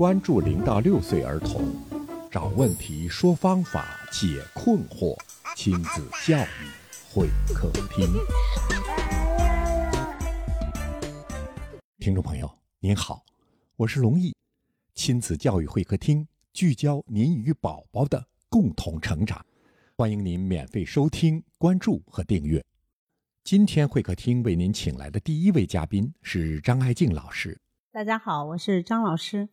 关注零到六岁儿童，找问题，说方法，解困惑，亲子教育会客厅。听众朋友您好，我是龙毅，亲子教育会客厅聚焦您与宝宝的共同成长，欢迎您免费收听、关注和订阅。今天会客厅为您请来的第一位嘉宾是张爱静老师。大家好，我是张老师。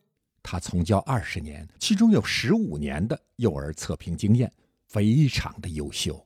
他从教二十年，其中有十五年的幼儿测评经验，非常的优秀。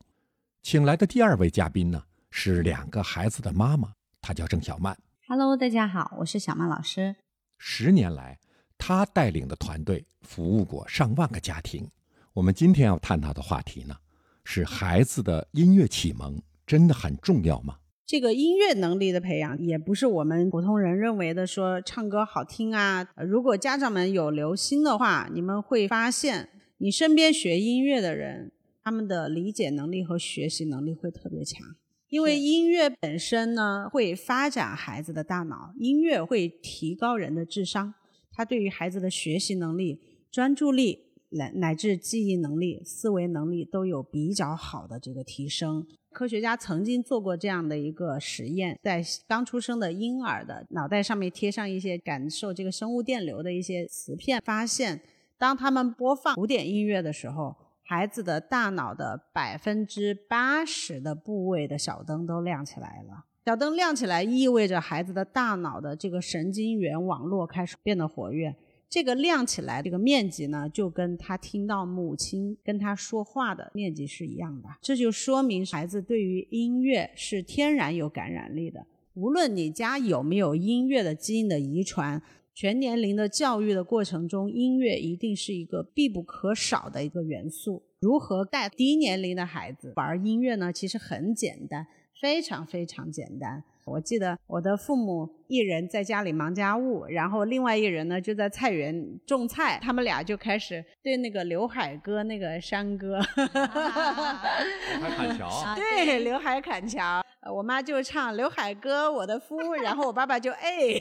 请来的第二位嘉宾呢，是两个孩子的妈妈，她叫郑小曼。Hello，大家好，我是小曼老师。十年来，她带领的团队服务过上万个家庭。我们今天要探讨的话题呢，是孩子的音乐启蒙真的很重要吗？这个音乐能力的培养，也不是我们普通人认为的说唱歌好听啊。如果家长们有留心的话，你们会发现，你身边学音乐的人，他们的理解能力和学习能力会特别强。因为音乐本身呢，会发展孩子的大脑，音乐会提高人的智商，它对于孩子的学习能力、专注力。乃乃至记忆能力、思维能力都有比较好的这个提升。科学家曾经做过这样的一个实验，在刚出生的婴儿的脑袋上面贴上一些感受这个生物电流的一些磁片，发现当他们播放古典音乐的时候，孩子的大脑的百分之八十的部位的小灯都亮起来了。小灯亮起来意味着孩子的大脑的这个神经元网络开始变得活跃。这个亮起来这个面积呢，就跟他听到母亲跟他说话的面积是一样的。这就说明孩子对于音乐是天然有感染力的。无论你家有没有音乐的基因的遗传，全年龄的教育的过程中，音乐一定是一个必不可少的一个元素。如何带低年龄的孩子玩音乐呢？其实很简单，非常非常简单。我记得我的父母一人在家里忙家务，然后另外一人呢就在菜园种菜。他们俩就开始对那个刘海哥那个山歌，刘海砍桥，对，刘海砍桥。我妈就唱刘海哥我的夫，然后我爸爸就哎，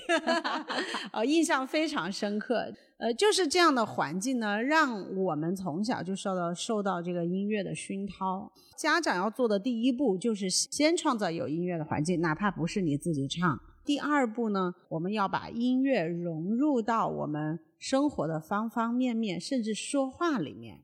呃，印象非常深刻。呃，就是这样的环境呢，让我们从小就受到受到这个音乐的熏陶。家长要做的第一步就是先创造有音乐的环境，哪怕不是你自己唱。第二步呢，我们要把音乐融入到我们生活的方方面面，甚至说话里面。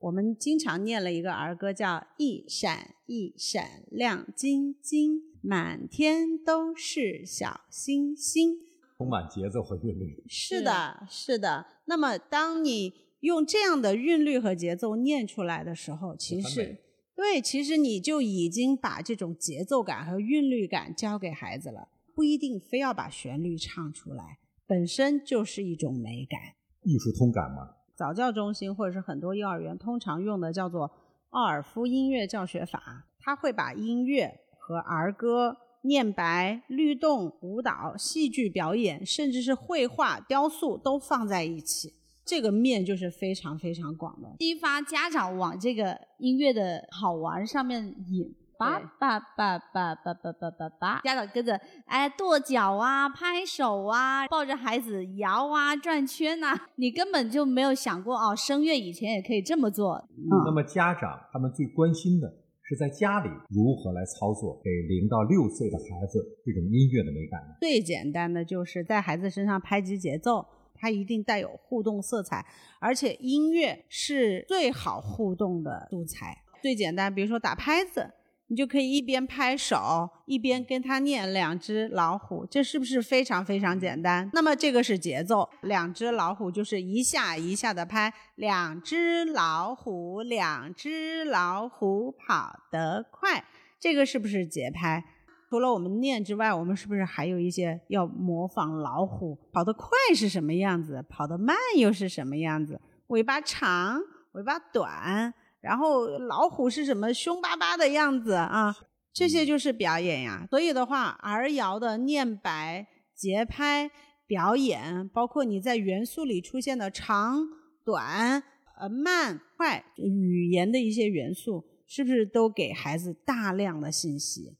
我们经常念了一个儿歌，叫“一闪一闪亮晶晶，满天都是小星星”。充满节奏和韵律。是的，是的。那么，当你用这样的韵律和节奏念出来的时候，其实对，其实你就已经把这种节奏感和韵律感教给孩子了。不一定非要把旋律唱出来，本身就是一种美感。艺术通感嘛。早教中心或者是很多幼儿园通常用的叫做奥尔夫音乐教学法，它会把音乐和儿歌。念白、律动、舞蹈、戏剧表演，甚至是绘画、雕塑都放在一起，这个面就是非常非常广的，激发家长往这个音乐的好玩上面引。叭叭叭叭叭叭叭叭叭，家长跟着哎跺脚啊、拍手啊、抱着孩子摇啊、转圈呐，你根本就没有想过哦，声乐以前也可以这么做。那么家长他们最关心的。是在家里如何来操作给零到六岁的孩子这种音乐的美感呢？最简单的就是在孩子身上拍击节奏，它一定带有互动色彩，而且音乐是最好互动的素材。最简单，比如说打拍子。你就可以一边拍手，一边跟他念两只老虎，这是不是非常非常简单？那么这个是节奏，两只老虎就是一下一下的拍，两只老虎，两只老虎跑得快，这个是不是节拍？除了我们念之外，我们是不是还有一些要模仿老虎跑得快是什么样子，跑得慢又是什么样子？尾巴长，尾巴短。然后老虎是什么凶巴巴的样子啊？这些就是表演呀。所以的话，儿谣的念白、节拍、表演，包括你在元素里出现的长短、呃慢快，语言的一些元素，是不是都给孩子大量的信息？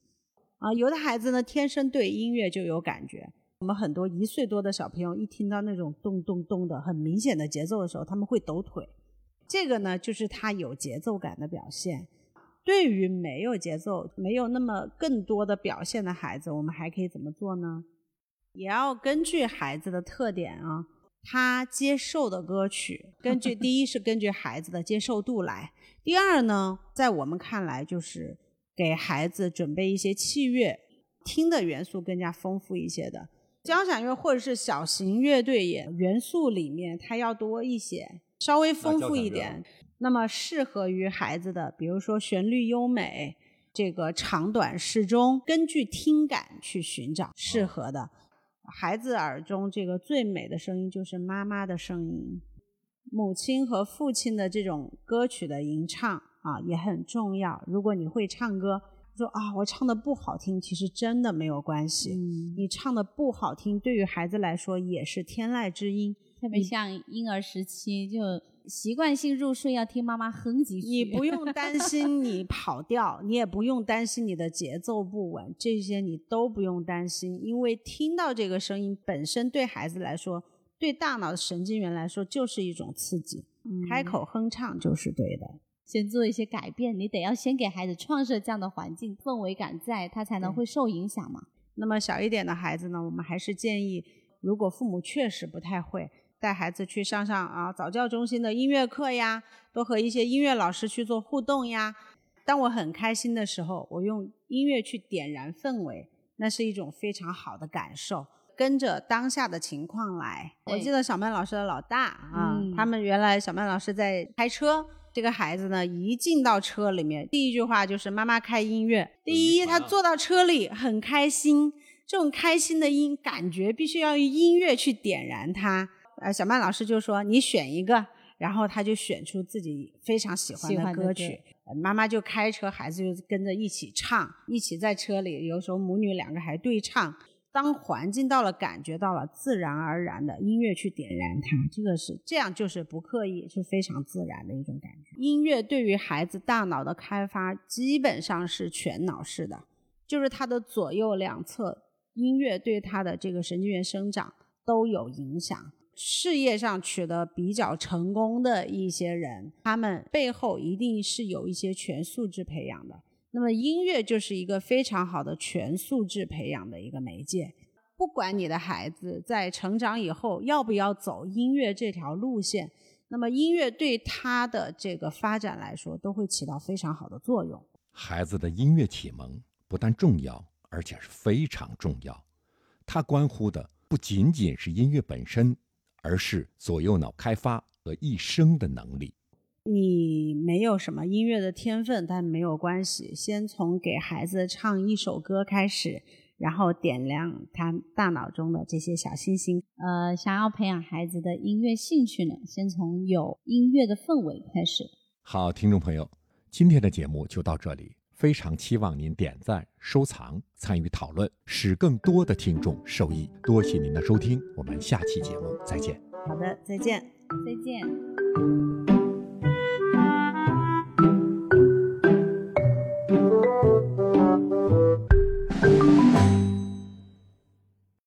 啊，有的孩子呢，天生对音乐就有感觉。我们很多一岁多的小朋友一听到那种咚咚咚的很明显的节奏的时候，他们会抖腿。这个呢，就是他有节奏感的表现。对于没有节奏、没有那么更多的表现的孩子，我们还可以怎么做呢？也要根据孩子的特点啊，他接受的歌曲，根据 第一是根据孩子的接受度来，第二呢，在我们看来就是给孩子准备一些器乐，听的元素更加丰富一些的交响乐或者是小型乐队也元素里面它要多一些，稍微丰富一点。那么适合于孩子的，比如说旋律优美，这个长短适中，根据听感去寻找适合的。孩子耳中这个最美的声音就是妈妈的声音，母亲和父亲的这种歌曲的吟唱啊也很重要。如果你会唱歌，说啊我唱的不好听，其实真的没有关系。你唱的不好听，对于孩子来说也是天籁之音。特别像婴儿时期就。习惯性入睡要听妈妈哼几句，你不用担心你跑调，你也不用担心你的节奏不稳，这些你都不用担心，因为听到这个声音本身对孩子来说，对大脑的神经元来说就是一种刺激，开口哼唱就是对的。先做一些改变，你得要先给孩子创设这样的环境氛围感，在他才能会受影响嘛。那么小一点的孩子呢，我们还是建议，如果父母确实不太会。带孩子去上上啊早教中心的音乐课呀，多和一些音乐老师去做互动呀。当我很开心的时候，我用音乐去点燃氛围，那是一种非常好的感受。跟着当下的情况来。我记得小曼老师的老大啊，他们原来小曼老师在开车，这个孩子呢一进到车里面，第一句话就是妈妈开音乐。第一，他坐到车里很开心，这种开心的音感觉必须要用音乐去点燃他。呃，小曼老师就说：“你选一个，然后他就选出自己非常喜欢的歌曲。妈妈就开车，孩子就跟着一起唱，一起在车里。有时候母女两个还对唱。当环境到了，感觉到了，自然而然的音乐去点燃它，这个是这样，就是不刻意，是非常自然的一种感觉。音乐对于孩子大脑的开发基本上是全脑式的，就是他的左右两侧，音乐对他的这个神经元生长都有影响。”事业上取得比较成功的一些人，他们背后一定是有一些全素质培养的。那么音乐就是一个非常好的全素质培养的一个媒介。不管你的孩子在成长以后要不要走音乐这条路线，那么音乐对他的这个发展来说都会起到非常好的作用。孩子的音乐启蒙不但重要，而且是非常重要。它关乎的不仅仅是音乐本身。而是左右脑开发和一生的能力。你没有什么音乐的天分，但没有关系。先从给孩子唱一首歌开始，然后点亮他大脑中的这些小星星。呃，想要培养孩子的音乐兴趣呢，先从有音乐的氛围开始。好，听众朋友，今天的节目就到这里。非常期望您点赞、收藏、参与讨论，使更多的听众受益。多谢您的收听，我们下期节目再见。好的，再见，再见。